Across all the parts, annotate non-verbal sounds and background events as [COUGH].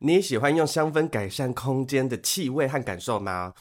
你也喜欢用香氛改善空间的气味和感受吗？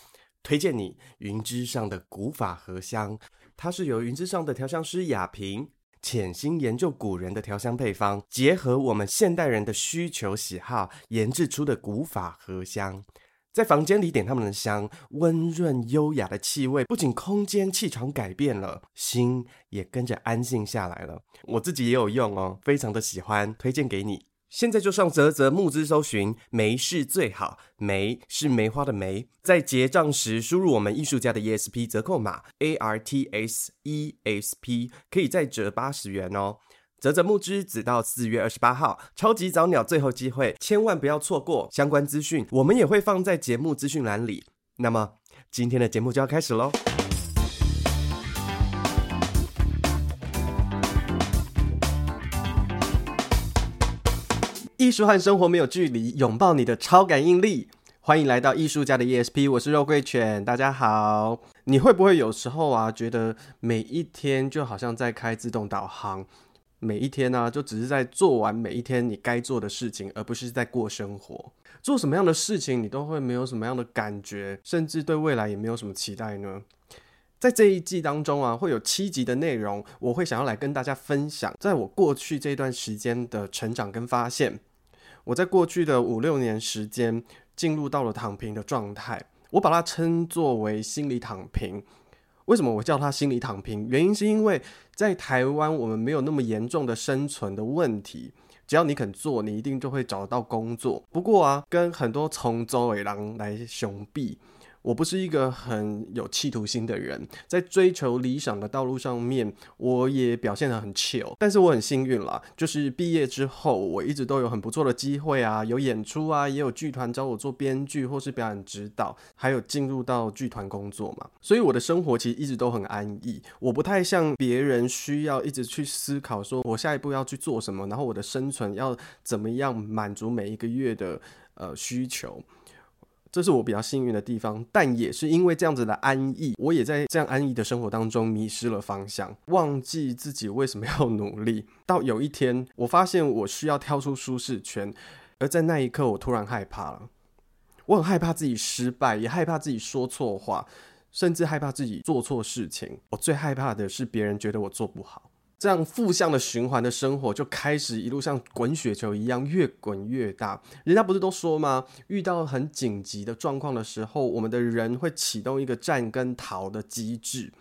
推荐你云之上的古法荷香，它是由云之上的调香师雅萍潜心研究古人的调香配方，结合我们现代人的需求喜好研制出的古法荷香。在房间里点他们的香，温润优雅的气味，不仅空间气场改变了，心也跟着安静下来了。我自己也有用哦，非常的喜欢，推荐给你。现在就上泽泽募资搜寻“梅是最好”，梅是梅花的梅，在结账时输入我们艺术家的 ESP 折扣码 A R T S E S P，可以再折八十元哦。泽泽募资只到四月二十八号，超级早鸟最后机会，千万不要错过。相关资讯我们也会放在节目资讯栏里。那么今天的节目就要开始喽。艺术和生活没有距离，拥抱你的超感应力。欢迎来到艺术家的 ESP，我是肉桂犬，大家好。你会不会有时候啊，觉得每一天就好像在开自动导航，每一天呢、就只是在做完每一天你该做的事情，而不是在过生活。做什么样的事情，你都会没有什么样的感觉，甚至对未来也没有什么期待呢？在这一季当中啊，会有七集的内容，我会想要来跟大家分享，在我过去这段时间的成长跟发现。我在过去的五六年时间进入到了躺平的状态，我把它称作为心理躺平。为什么我叫它心理躺平？原因是因为在台湾我们没有那么严重的生存的问题，只要你肯做，你一定就会找到工作。不过啊，跟很多从周围狼来雄臂。我不是一个很有企图心的人，在追求理想的道路上面，我也表现得很 chill。但是我很幸运啦，就是毕业之后，我一直都有很不错的机会啊，有演出啊，也有剧团找我做编剧或是表演指导，还有进入到剧团工作嘛。所以我的生活其实一直都很安逸。我不太像别人需要一直去思考，说我下一步要去做什么，然后我的生存要怎么样满足每一个月的呃需求。这是我比较幸运的地方，但也是因为这样子的安逸，我也在这样安逸的生活当中迷失了方向，忘记自己为什么要努力。到有一天，我发现我需要跳出舒适圈，而在那一刻，我突然害怕了。我很害怕自己失败，也害怕自己说错话，甚至害怕自己做错事情。我最害怕的是别人觉得我做不好。这样负向的循环的生活就开始一路像滚雪球一样越滚越大。人家不是都说吗？遇到很紧急的状况的时候，我们的人会启动一个战跟逃的机制，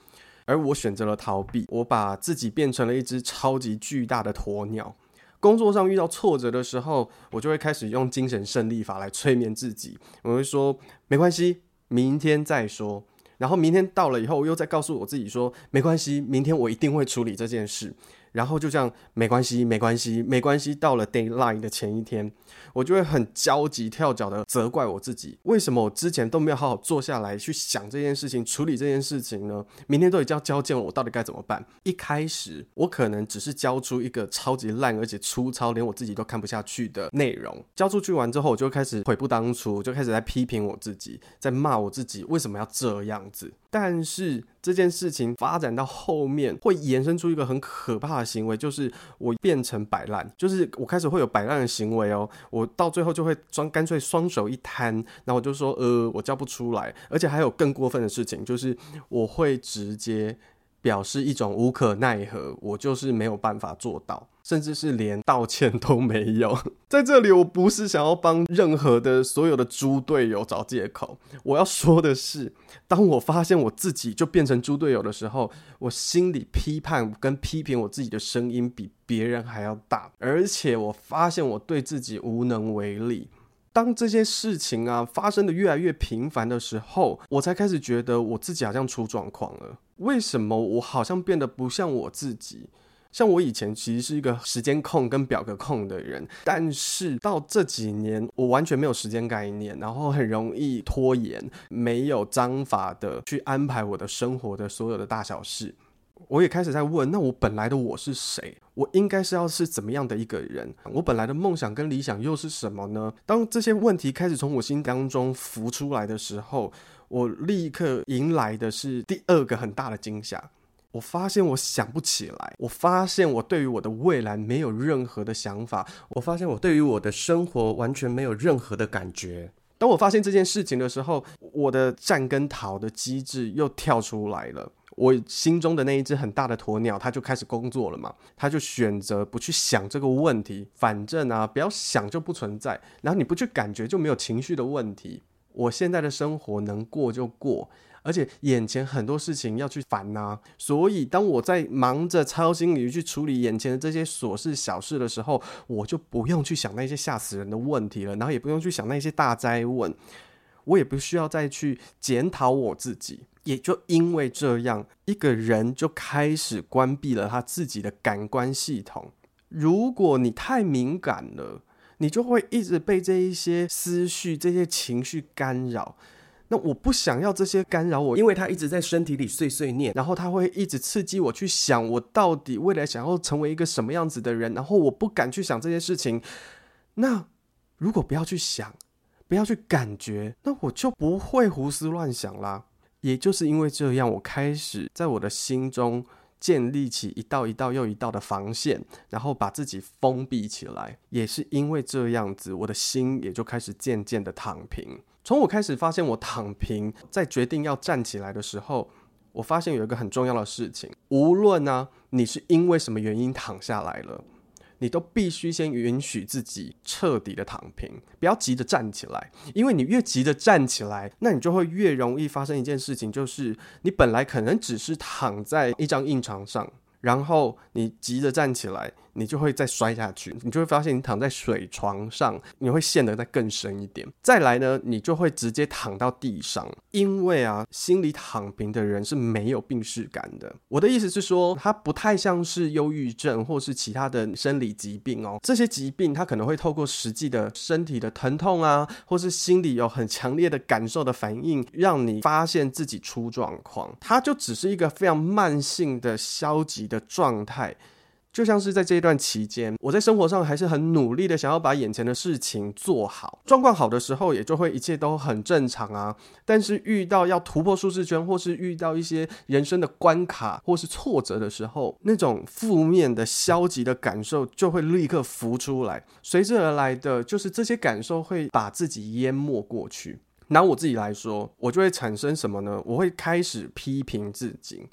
而我选择了逃避。我把自己变成了一只超级巨大的鸵鸟。工作上遇到挫折的时候，我就会开始用精神胜利法来催眠自己。我会说：没关系，明天再说。然后明天到了以后，我又再告诉我自己说，没关系，明天我一定会处理这件事。然后就这样，没关系，没关系，没关系。到了 deadline 的前一天，我就会很焦急跳脚的责怪我自己，为什么我之前都没有好好坐下来去想这件事情，处理这件事情呢？明天都已经要交件了，我到底该怎么办？一开始我可能只是交出一个超级烂而且粗糙，连我自己都看不下去的内容。交出去完之后，我就开始悔不当初，就开始在批评我自己，在骂我自己为什么要这样子。但是这件事情发展到后面，会延伸出一个很可怕的行为，就是我变成摆烂，就是我开始会有摆烂的行为哦。我到最后就会装干脆双手一摊，然后我就说呃，我叫不出来，而且还有更过分的事情，就是我会直接表示一种无可奈何，我就是没有办法做到。甚至是连道歉都没有。[LAUGHS] 在这里，我不是想要帮任何的所有的猪队友找借口。我要说的是，当我发现我自己就变成猪队友的时候，我心里批判跟批评我自己的声音比别人还要大，而且我发现我对自己无能为力。当这些事情啊发生的越来越频繁的时候，我才开始觉得我自己好像出状况了。为什么我好像变得不像我自己？像我以前其实是一个时间控跟表格控的人，但是到这几年，我完全没有时间概念，然后很容易拖延，没有章法的去安排我的生活的所有的大小事。我也开始在问，那我本来的我是谁？我应该是要是怎么样的一个人？我本来的梦想跟理想又是什么呢？当这些问题开始从我心当中浮出来的时候，我立刻迎来的是第二个很大的惊吓。我发现我想不起来，我发现我对于我的未来没有任何的想法，我发现我对于我的生活完全没有任何的感觉。当我发现这件事情的时候，我的战跟逃的机制又跳出来了。我心中的那一只很大的鸵鸟，它就开始工作了嘛。它就选择不去想这个问题，反正啊，不要想就不存在。然后你不去感觉，就没有情绪的问题。我现在的生活能过就过，而且眼前很多事情要去烦呐。所以当我在忙着操心于去处理眼前的这些琐事小事的时候，我就不用去想那些吓死人的问题了，然后也不用去想那些大灾问，我也不需要再去检讨我自己。也就因为这样，一个人就开始关闭了他自己的感官系统。如果你太敏感了，你就会一直被这一些思绪、这些情绪干扰。那我不想要这些干扰我，因为他一直在身体里碎碎念，然后他会一直刺激我去想，我到底未来想要成为一个什么样子的人。然后我不敢去想这些事情。那如果不要去想，不要去感觉，那我就不会胡思乱想啦。也就是因为这样，我开始在我的心中建立起一道一道又一道的防线，然后把自己封闭起来。也是因为这样子，我的心也就开始渐渐的躺平。从我开始发现我躺平，在决定要站起来的时候，我发现有一个很重要的事情：无论呢、啊，你是因为什么原因躺下来了。你都必须先允许自己彻底的躺平，不要急着站起来，因为你越急着站起来，那你就会越容易发生一件事情，就是你本来可能只是躺在一张硬床上，然后你急着站起来。你就会再摔下去，你就会发现你躺在水床上，你会陷得再更深一点。再来呢，你就会直接躺到地上，因为啊，心里躺平的人是没有病识感的。我的意思是说，他不太像是忧郁症或是其他的生理疾病哦。这些疾病他可能会透过实际的身体的疼痛啊，或是心里有很强烈的感受的反应，让你发现自己出状况。它就只是一个非常慢性的消极的状态。就像是在这一段期间，我在生活上还是很努力的，想要把眼前的事情做好。状况好的时候，也就会一切都很正常啊。但是遇到要突破舒适圈，或是遇到一些人生的关卡或是挫折的时候，那种负面的、消极的感受就会立刻浮出来，随之而来的就是这些感受会把自己淹没过去。拿我自己来说，我就会产生什么呢？我会开始批评自己。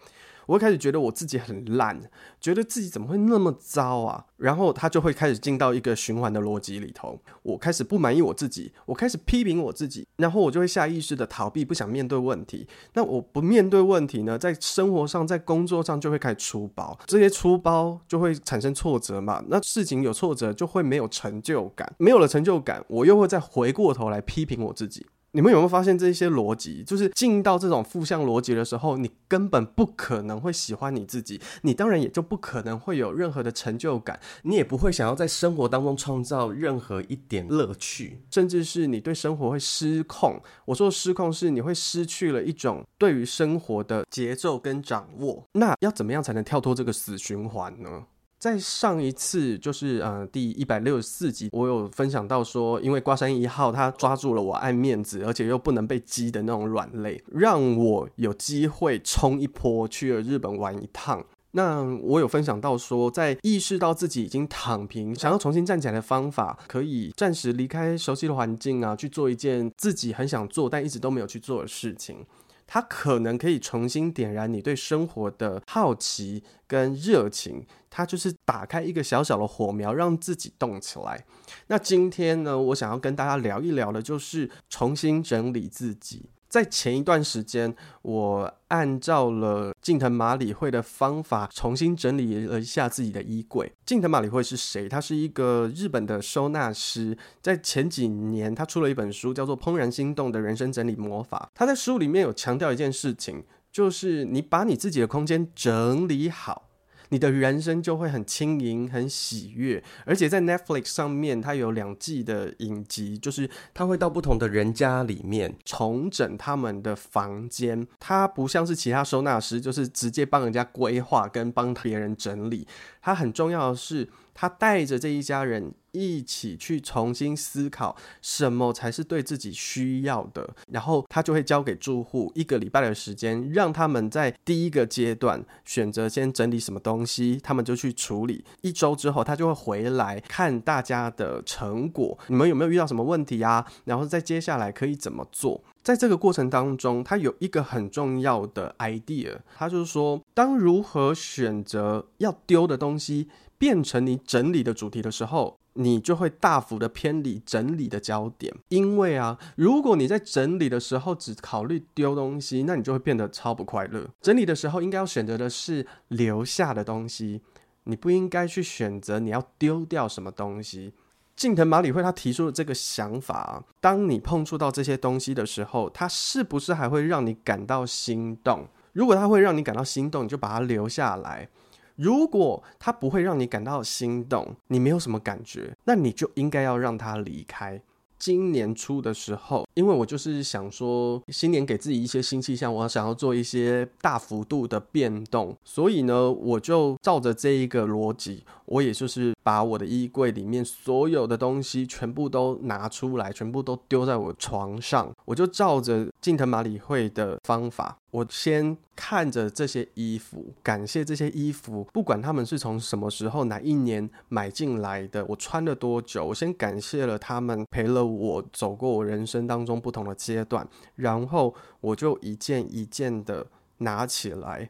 我会开始觉得我自己很烂，觉得自己怎么会那么糟啊？然后他就会开始进到一个循环的逻辑里头。我开始不满意我自己，我开始批评我自己，然后我就会下意识的逃避，不想面对问题。那我不面对问题呢，在生活上、在工作上就会开始出包，这些出包就会产生挫折嘛。那事情有挫折，就会没有成就感，没有了成就感，我又会再回过头来批评我自己。你们有没有发现这些逻辑？就是进到这种负向逻辑的时候，你根本不可能会喜欢你自己，你当然也就不可能会有任何的成就感，你也不会想要在生活当中创造任何一点乐趣，甚至是你对生活会失控。我说失控是你会失去了一种对于生活的节奏跟掌握。那要怎么样才能跳脱这个死循环呢？在上一次就是呃第一百六十四集，我有分享到说，因为瓜山一号他抓住了我爱面子，而且又不能被激的那种软肋，让我有机会冲一波去了日本玩一趟。那我有分享到说，在意识到自己已经躺平，想要重新站起来的方法，可以暂时离开熟悉的环境啊，去做一件自己很想做但一直都没有去做的事情。它可能可以重新点燃你对生活的好奇跟热情，它就是打开一个小小的火苗，让自己动起来。那今天呢，我想要跟大家聊一聊的，就是重新整理自己。在前一段时间，我按照了近藤麻里惠的方法，重新整理了一下自己的衣柜。近藤麻里惠是谁？他是一个日本的收纳师。在前几年，他出了一本书，叫做《怦然心动的人生整理魔法》。他在书里面有强调一件事情，就是你把你自己的空间整理好。你的人生就会很轻盈、很喜悦，而且在 Netflix 上面，它有两季的影集，就是它会到不同的人家里面重整他们的房间。它不像是其他收纳师，就是直接帮人家规划跟帮别人整理。他很重要的是，他带着这一家人一起去重新思考什么才是对自己需要的，然后他就会交给住户一个礼拜的时间，让他们在第一个阶段选择先整理什么东西，他们就去处理。一周之后，他就会回来看大家的成果，你们有没有遇到什么问题啊？然后再接下来可以怎么做？在这个过程当中，他有一个很重要的 idea，他就是说，当如何选择要丢的东西变成你整理的主题的时候，你就会大幅的偏离整理的焦点。因为啊，如果你在整理的时候只考虑丢东西，那你就会变得超不快乐。整理的时候应该要选择的是留下的东西，你不应该去选择你要丢掉什么东西。近藤麻理惠他提出的这个想法啊，当你碰触到这些东西的时候，它是不是还会让你感到心动？如果它会让你感到心动，你就把它留下来；如果它不会让你感到心动，你没有什么感觉，那你就应该要让它离开。今年初的时候，因为我就是想说，新年给自己一些新气象，我想要做一些大幅度的变动，所以呢，我就照着这一个逻辑，我也就是把我的衣柜里面所有的东西全部都拿出来，全部都丢在我床上，我就照着近藤麻理惠的方法。我先看着这些衣服，感谢这些衣服，不管他们是从什么时候、哪一年买进来的，我穿了多久，我先感谢了他们，陪了我走过我人生当中不同的阶段，然后我就一件一件的拿起来，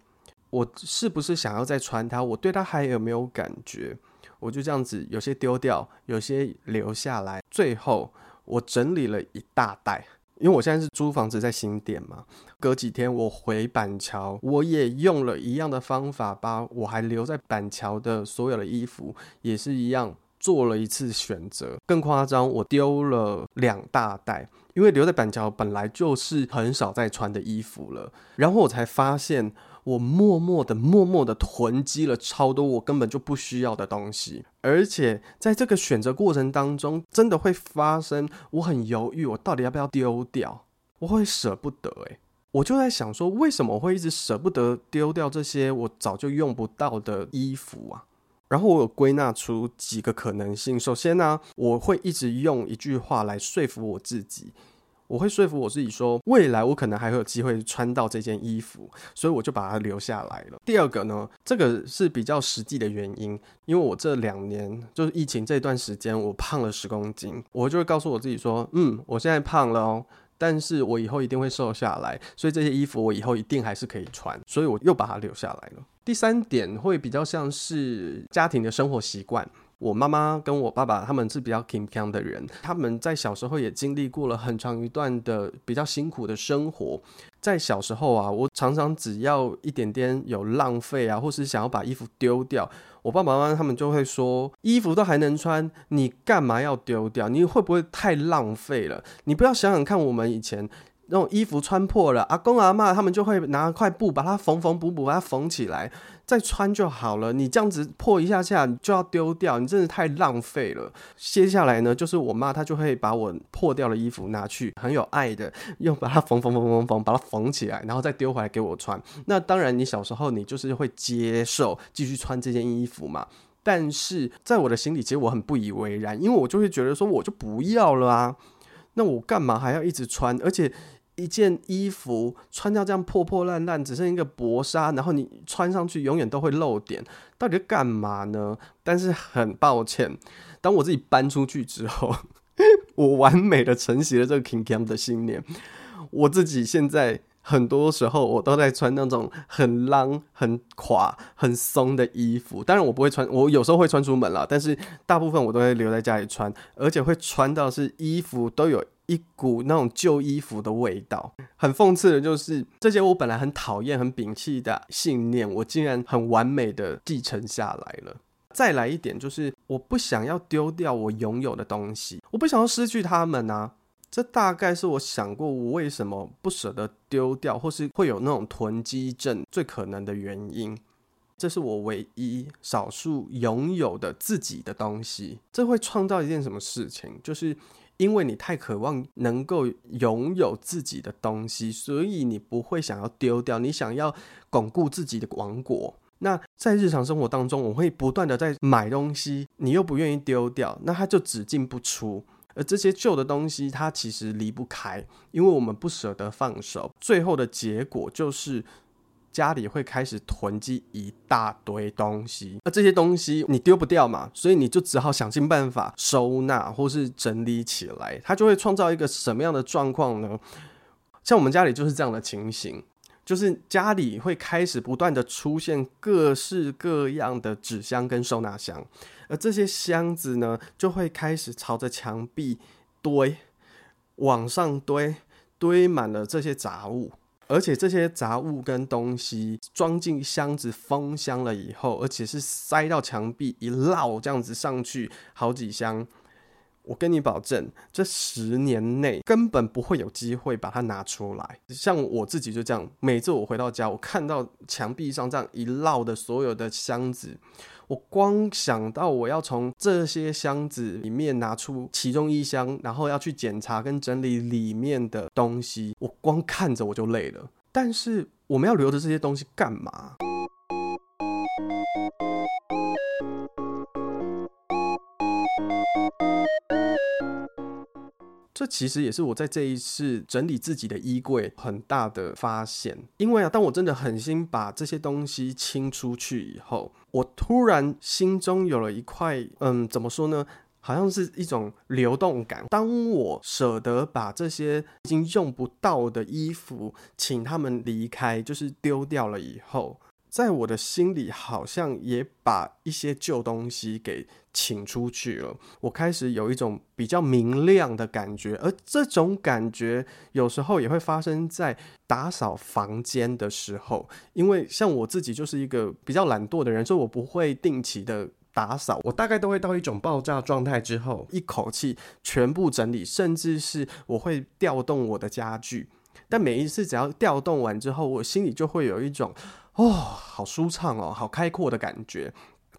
我是不是想要再穿它？我对它还有没有感觉？我就这样子，有些丢掉，有些留下来，最后我整理了一大袋。因为我现在是租房子在新店嘛，隔几天我回板桥，我也用了一样的方法，把我还留在板桥的所有的衣服也是一样做了一次选择。更夸张，我丢了两大袋，因为留在板桥本来就是很少再穿的衣服了，然后我才发现。我默默的、默默的囤积了超多我根本就不需要的东西，而且在这个选择过程当中，真的会发生我很犹豫，我到底要不要丢掉？我会舍不得诶，我就在想说，为什么我会一直舍不得丢掉这些我早就用不到的衣服啊？然后我有归纳出几个可能性。首先呢，我会一直用一句话来说服我自己。我会说服我自己说，未来我可能还会有机会穿到这件衣服，所以我就把它留下来了。第二个呢，这个是比较实际的原因，因为我这两年就是疫情这段时间，我胖了十公斤，我就会告诉我自己说，嗯，我现在胖了哦，但是我以后一定会瘦下来，所以这些衣服我以后一定还是可以穿，所以我又把它留下来了。第三点会比较像是家庭的生活习惯。我妈妈跟我爸爸他们是比较健康的人，他们在小时候也经历过了很长一段的比较辛苦的生活。在小时候啊，我常常只要一点点有浪费啊，或是想要把衣服丢掉，我爸爸妈妈他们就会说：“衣服都还能穿，你干嘛要丢掉？你会不会太浪费了？你不要想想看，我们以前。”那种衣服穿破了，阿公阿妈他们就会拿块布把它缝缝补补，把它缝起来，再穿就好了。你这样子破一下下你就要丢掉，你真的太浪费了。接下来呢，就是我妈她就会把我破掉的衣服拿去，很有爱的又把它缝缝缝缝缝，把它缝起来，然后再丢回来给我穿。那当然，你小时候你就是会接受继续穿这件衣服嘛。但是在我的心里，其实我很不以为然，因为我就会觉得说，我就不要了啊。那我干嘛还要一直穿？而且一件衣服穿到这样破破烂烂，只剩一个薄纱，然后你穿上去永远都会露点，到底干嘛呢？但是很抱歉，当我自己搬出去之后，我完美的承袭了这个 King Cam 的信念，我自己现在。很多时候我都在穿那种很浪、很垮、很松的衣服。当然我不会穿，我有时候会穿出门了，但是大部分我都会留在家里穿，而且会穿到是衣服都有一股那种旧衣服的味道。很讽刺的就是，这些我本来很讨厌、很摒弃的信念，我竟然很完美的继承下来了。再来一点就是，我不想要丢掉我拥有的东西，我不想要失去他们啊。这大概是我想过我为什么不舍得丢掉，或是会有那种囤积症最可能的原因。这是我唯一少数拥有的自己的东西。这会创造一件什么事情？就是因为你太渴望能够拥有自己的东西，所以你不会想要丢掉，你想要巩固自己的王国。那在日常生活当中，我会不断的在买东西，你又不愿意丢掉，那它就只进不出。而这些旧的东西，它其实离不开，因为我们不舍得放手，最后的结果就是家里会开始囤积一大堆东西。而这些东西你丢不掉嘛，所以你就只好想尽办法收纳或是整理起来。它就会创造一个什么样的状况呢？像我们家里就是这样的情形。就是家里会开始不断的出现各式各样的纸箱跟收纳箱，而这些箱子呢，就会开始朝着墙壁堆，往上堆，堆满了这些杂物，而且这些杂物跟东西装进箱子封箱了以后，而且是塞到墙壁一绕这样子上去好几箱。我跟你保证，这十年内根本不会有机会把它拿出来。像我自己就这样，每次我回到家，我看到墙壁上这样一绕的所有的箱子，我光想到我要从这些箱子里面拿出其中一箱，然后要去检查跟整理里面的东西，我光看着我就累了。但是我们要留着这些东西干嘛？这其实也是我在这一次整理自己的衣柜很大的发现，因为啊，当我真的狠心把这些东西清出去以后，我突然心中有了一块，嗯，怎么说呢？好像是一种流动感。当我舍得把这些已经用不到的衣服，请他们离开，就是丢掉了以后。在我的心里，好像也把一些旧东西给请出去了。我开始有一种比较明亮的感觉，而这种感觉有时候也会发生在打扫房间的时候。因为像我自己就是一个比较懒惰的人，所以我不会定期的打扫。我大概都会到一种爆炸状态之后，一口气全部整理，甚至是我会调动我的家具。但每一次只要调动完之后，我心里就会有一种。哦，好舒畅哦，好开阔的感觉。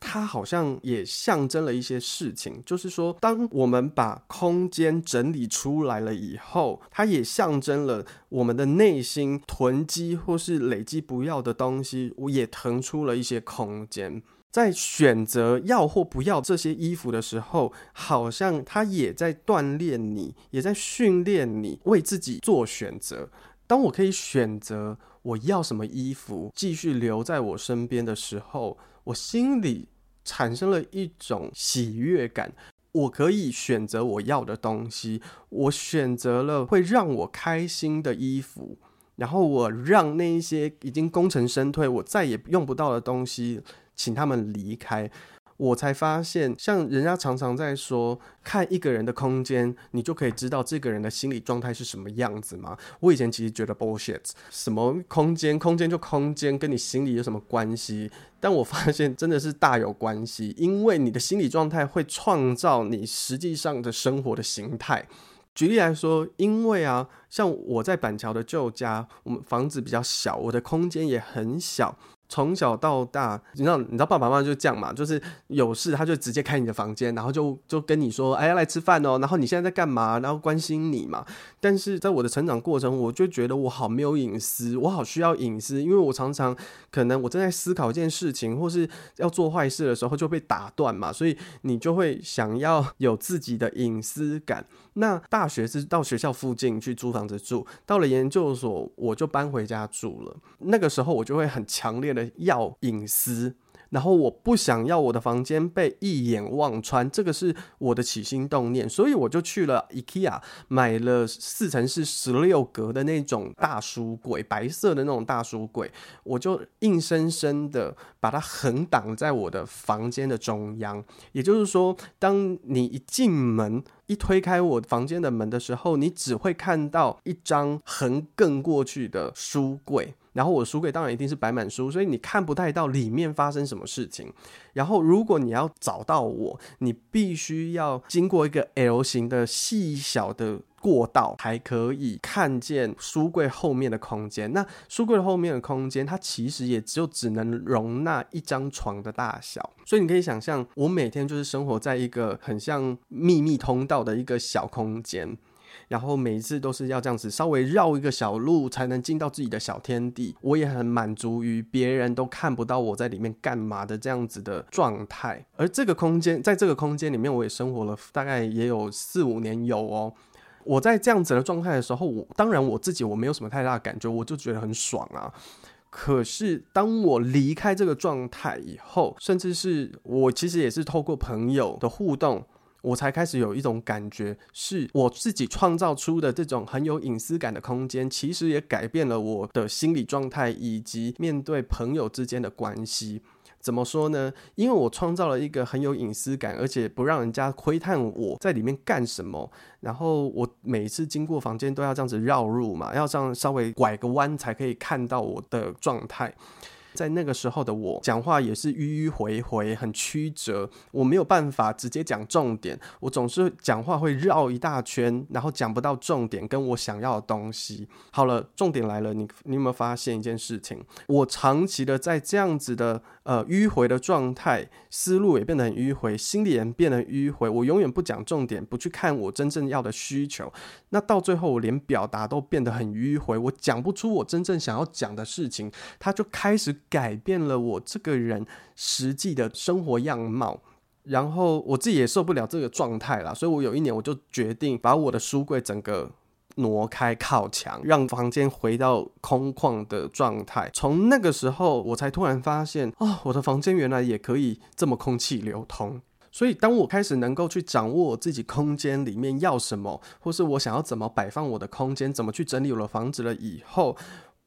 它好像也象征了一些事情，就是说，当我们把空间整理出来了以后，它也象征了我们的内心囤积或是累积不要的东西，我也腾出了一些空间。在选择要或不要这些衣服的时候，好像它也在锻炼你，也在训练你为自己做选择。当我可以选择我要什么衣服继续留在我身边的时候，我心里产生了一种喜悦感。我可以选择我要的东西，我选择了会让我开心的衣服，然后我让那一些已经功成身退、我再也用不到的东西，请他们离开。我才发现，像人家常常在说，看一个人的空间，你就可以知道这个人的心理状态是什么样子吗？我以前其实觉得 bullshit，什么空间，空间就空间，跟你心里有什么关系？但我发现真的是大有关系，因为你的心理状态会创造你实际上的生活的形态。举例来说，因为啊，像我在板桥的旧家，我们房子比较小，我的空间也很小。从小到大，你知道，你知道爸爸妈妈就这样嘛，就是有事他就直接开你的房间，然后就就跟你说，哎，要来吃饭哦，然后你现在在干嘛？然后关心你嘛。但是在我的成长过程，我就觉得我好没有隐私，我好需要隐私，因为我常常可能我正在思考一件事情，或是要做坏事的时候就被打断嘛，所以你就会想要有自己的隐私感。那大学是到学校附近去租房子住，到了研究所我就搬回家住了。那个时候我就会很强烈的。要隐私，然后我不想要我的房间被一眼望穿，这个是我的起心动念，所以我就去了 IKEA 买了四层是十六格的那种大书柜，白色的那种大书柜，我就硬生生的把它横挡在我的房间的中央。也就是说，当你一进门，一推开我房间的门的时候，你只会看到一张横亘过去的书柜。然后我书柜当然一定是摆满书，所以你看不太到里面发生什么事情。然后如果你要找到我，你必须要经过一个 L 型的细小的过道，才可以看见书柜后面的空间。那书柜后面的空间，它其实也就只能容纳一张床的大小。所以你可以想象，我每天就是生活在一个很像秘密通道的一个小空间。然后每一次都是要这样子稍微绕一个小路才能进到自己的小天地。我也很满足于别人都看不到我在里面干嘛的这样子的状态。而这个空间，在这个空间里面，我也生活了大概也有四五年有哦。我在这样子的状态的时候，我当然我自己我没有什么太大的感觉，我就觉得很爽啊。可是当我离开这个状态以后，甚至是我其实也是透过朋友的互动，我才开始有一种感觉，是我自己创造出的这种很有隐私感的空间，其实也改变了我的心理状态以及面对朋友之间的关系。怎么说呢？因为我创造了一个很有隐私感，而且不让人家窥探我在里面干什么。然后我每次经过房间都要这样子绕路嘛，要这样稍微拐个弯才可以看到我的状态。在那个时候的我，讲话也是迂迂回回，很曲折，我没有办法直接讲重点，我总是讲话会绕一大圈，然后讲不到重点，跟我想要的东西。好了，重点来了，你你有没有发现一件事情？我长期的在这样子的呃迂回的状态，思路也变得很迂回，心里也变得迂回，我永远不讲重点，不去看我真正要的需求，那到最后我连表达都变得很迂回，我讲不出我真正想要讲的事情，他就开始。改变了我这个人实际的生活样貌，然后我自己也受不了这个状态了，所以我有一年我就决定把我的书柜整个挪开靠墙，让房间回到空旷的状态。从那个时候，我才突然发现，哦，我的房间原来也可以这么空气流通。所以，当我开始能够去掌握我自己空间里面要什么，或是我想要怎么摆放我的空间，怎么去整理我的房子了以后。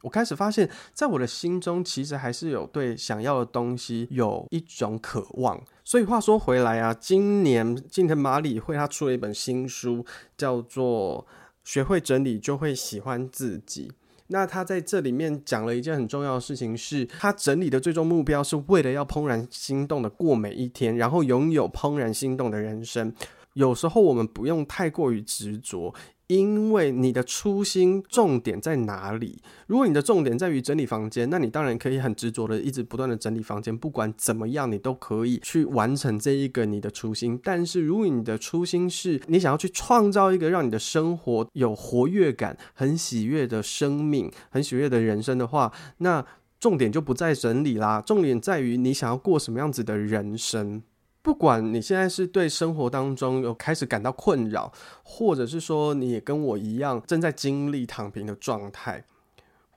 我开始发现，在我的心中，其实还是有对想要的东西有一种渴望。所以话说回来啊，今年近藤麻里会他出了一本新书，叫做《学会整理就会喜欢自己》。那他在这里面讲了一件很重要的事情，是他整理的最终目标是为了要怦然心动的过每一天，然后拥有怦然心动的人生。有时候我们不用太过于执着。因为你的初心重点在哪里？如果你的重点在于整理房间，那你当然可以很执着的一直不断的整理房间，不管怎么样，你都可以去完成这一个你的初心。但是如果你的初心是你想要去创造一个让你的生活有活跃感、很喜悦的生命、很喜悦的人生的话，那重点就不在整理啦，重点在于你想要过什么样子的人生。不管你现在是对生活当中有开始感到困扰，或者是说你也跟我一样正在经历躺平的状态，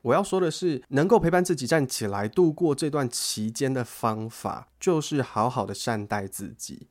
我要说的是，能够陪伴自己站起来度过这段期间的方法，就是好好的善待自己。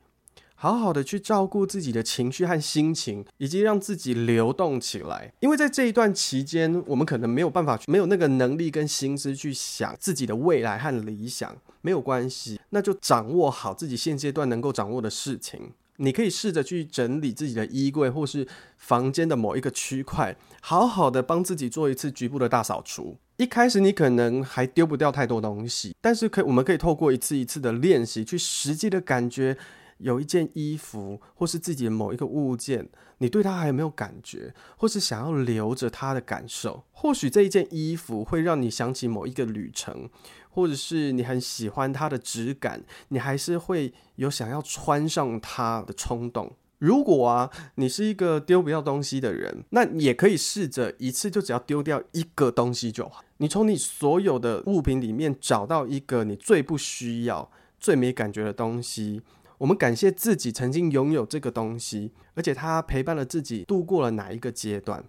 好好的去照顾自己的情绪和心情，以及让自己流动起来。因为在这一段期间，我们可能没有办法，没有那个能力跟心思去想自己的未来和理想。没有关系，那就掌握好自己现阶段能够掌握的事情。你可以试着去整理自己的衣柜，或是房间的某一个区块，好好的帮自己做一次局部的大扫除。一开始你可能还丢不掉太多东西，但是可以，我们可以透过一次一次的练习，去实际的感觉。有一件衣服，或是自己的某一个物件，你对它还有没有感觉，或是想要留着它的感受？或许这一件衣服会让你想起某一个旅程，或者是你很喜欢它的质感，你还是会有想要穿上它的冲动。如果啊，你是一个丢不掉东西的人，那也可以试着一次就只要丢掉一个东西就好。你从你所有的物品里面找到一个你最不需要、最没感觉的东西。我们感谢自己曾经拥有这个东西，而且它陪伴了自己度过了哪一个阶段。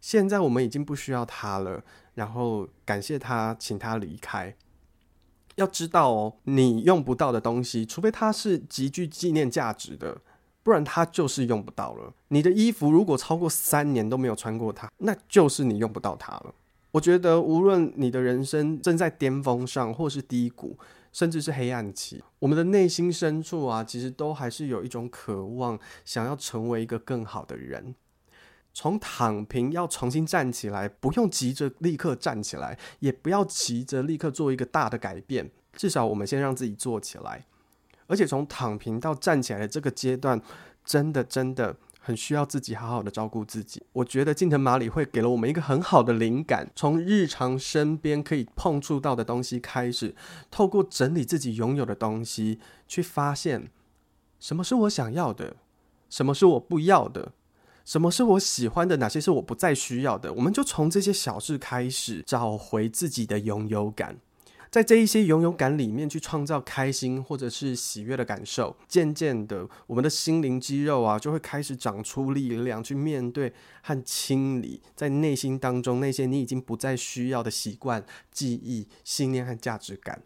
现在我们已经不需要它了，然后感谢他，请他离开。要知道哦，你用不到的东西，除非它是极具纪念价值的，不然它就是用不到了。你的衣服如果超过三年都没有穿过它，那就是你用不到它了。我觉得，无论你的人生正在巅峰上，或是低谷。甚至是黑暗期，我们的内心深处啊，其实都还是有一种渴望，想要成为一个更好的人。从躺平要重新站起来，不用急着立刻站起来，也不要急着立刻做一个大的改变，至少我们先让自己做起来。而且从躺平到站起来的这个阶段，真的真的。很需要自己好好的照顾自己。我觉得近藤麻里惠给了我们一个很好的灵感，从日常身边可以碰触到的东西开始，透过整理自己拥有的东西，去发现什么是我想要的，什么是我不要的，什么是我喜欢的，哪些是我不再需要的？我们就从这些小事开始，找回自己的拥有感。在这一些拥有感里面去创造开心或者是喜悦的感受，渐渐的，我们的心灵肌肉啊就会开始长出力量，去面对和清理在内心当中那些你已经不再需要的习惯、记忆、信念和价值感。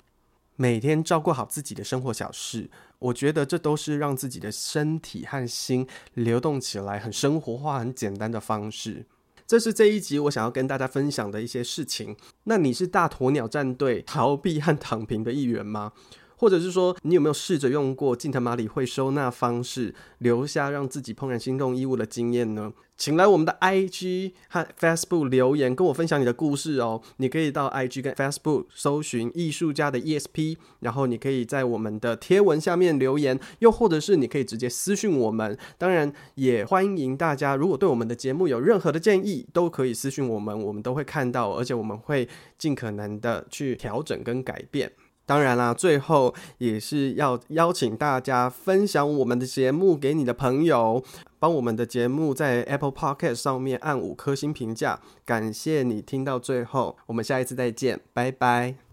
每天照顾好自己的生活小事，我觉得这都是让自己的身体和心流动起来很生活化、很简单的方式。这是这一集我想要跟大家分享的一些事情。那你是大鸵鸟战队 [LAUGHS] 逃避和躺平的一员吗？或者是说，你有没有试着用过近藤麻理惠收纳方式，留下让自己怦然心动衣物的经验呢？请来我们的 IG 和 Facebook 留言，跟我分享你的故事哦。你可以到 IG 跟 Facebook 搜寻艺术家的 ESP，然后你可以在我们的贴文下面留言，又或者是你可以直接私讯我们。当然，也欢迎大家，如果对我们的节目有任何的建议，都可以私讯我们，我们都会看到，而且我们会尽可能的去调整跟改变。当然啦，最后也是要邀请大家分享我们的节目给你的朋友，帮我们的节目在 Apple Podcast 上面按五颗星评价，感谢你听到最后，我们下一次再见，拜拜。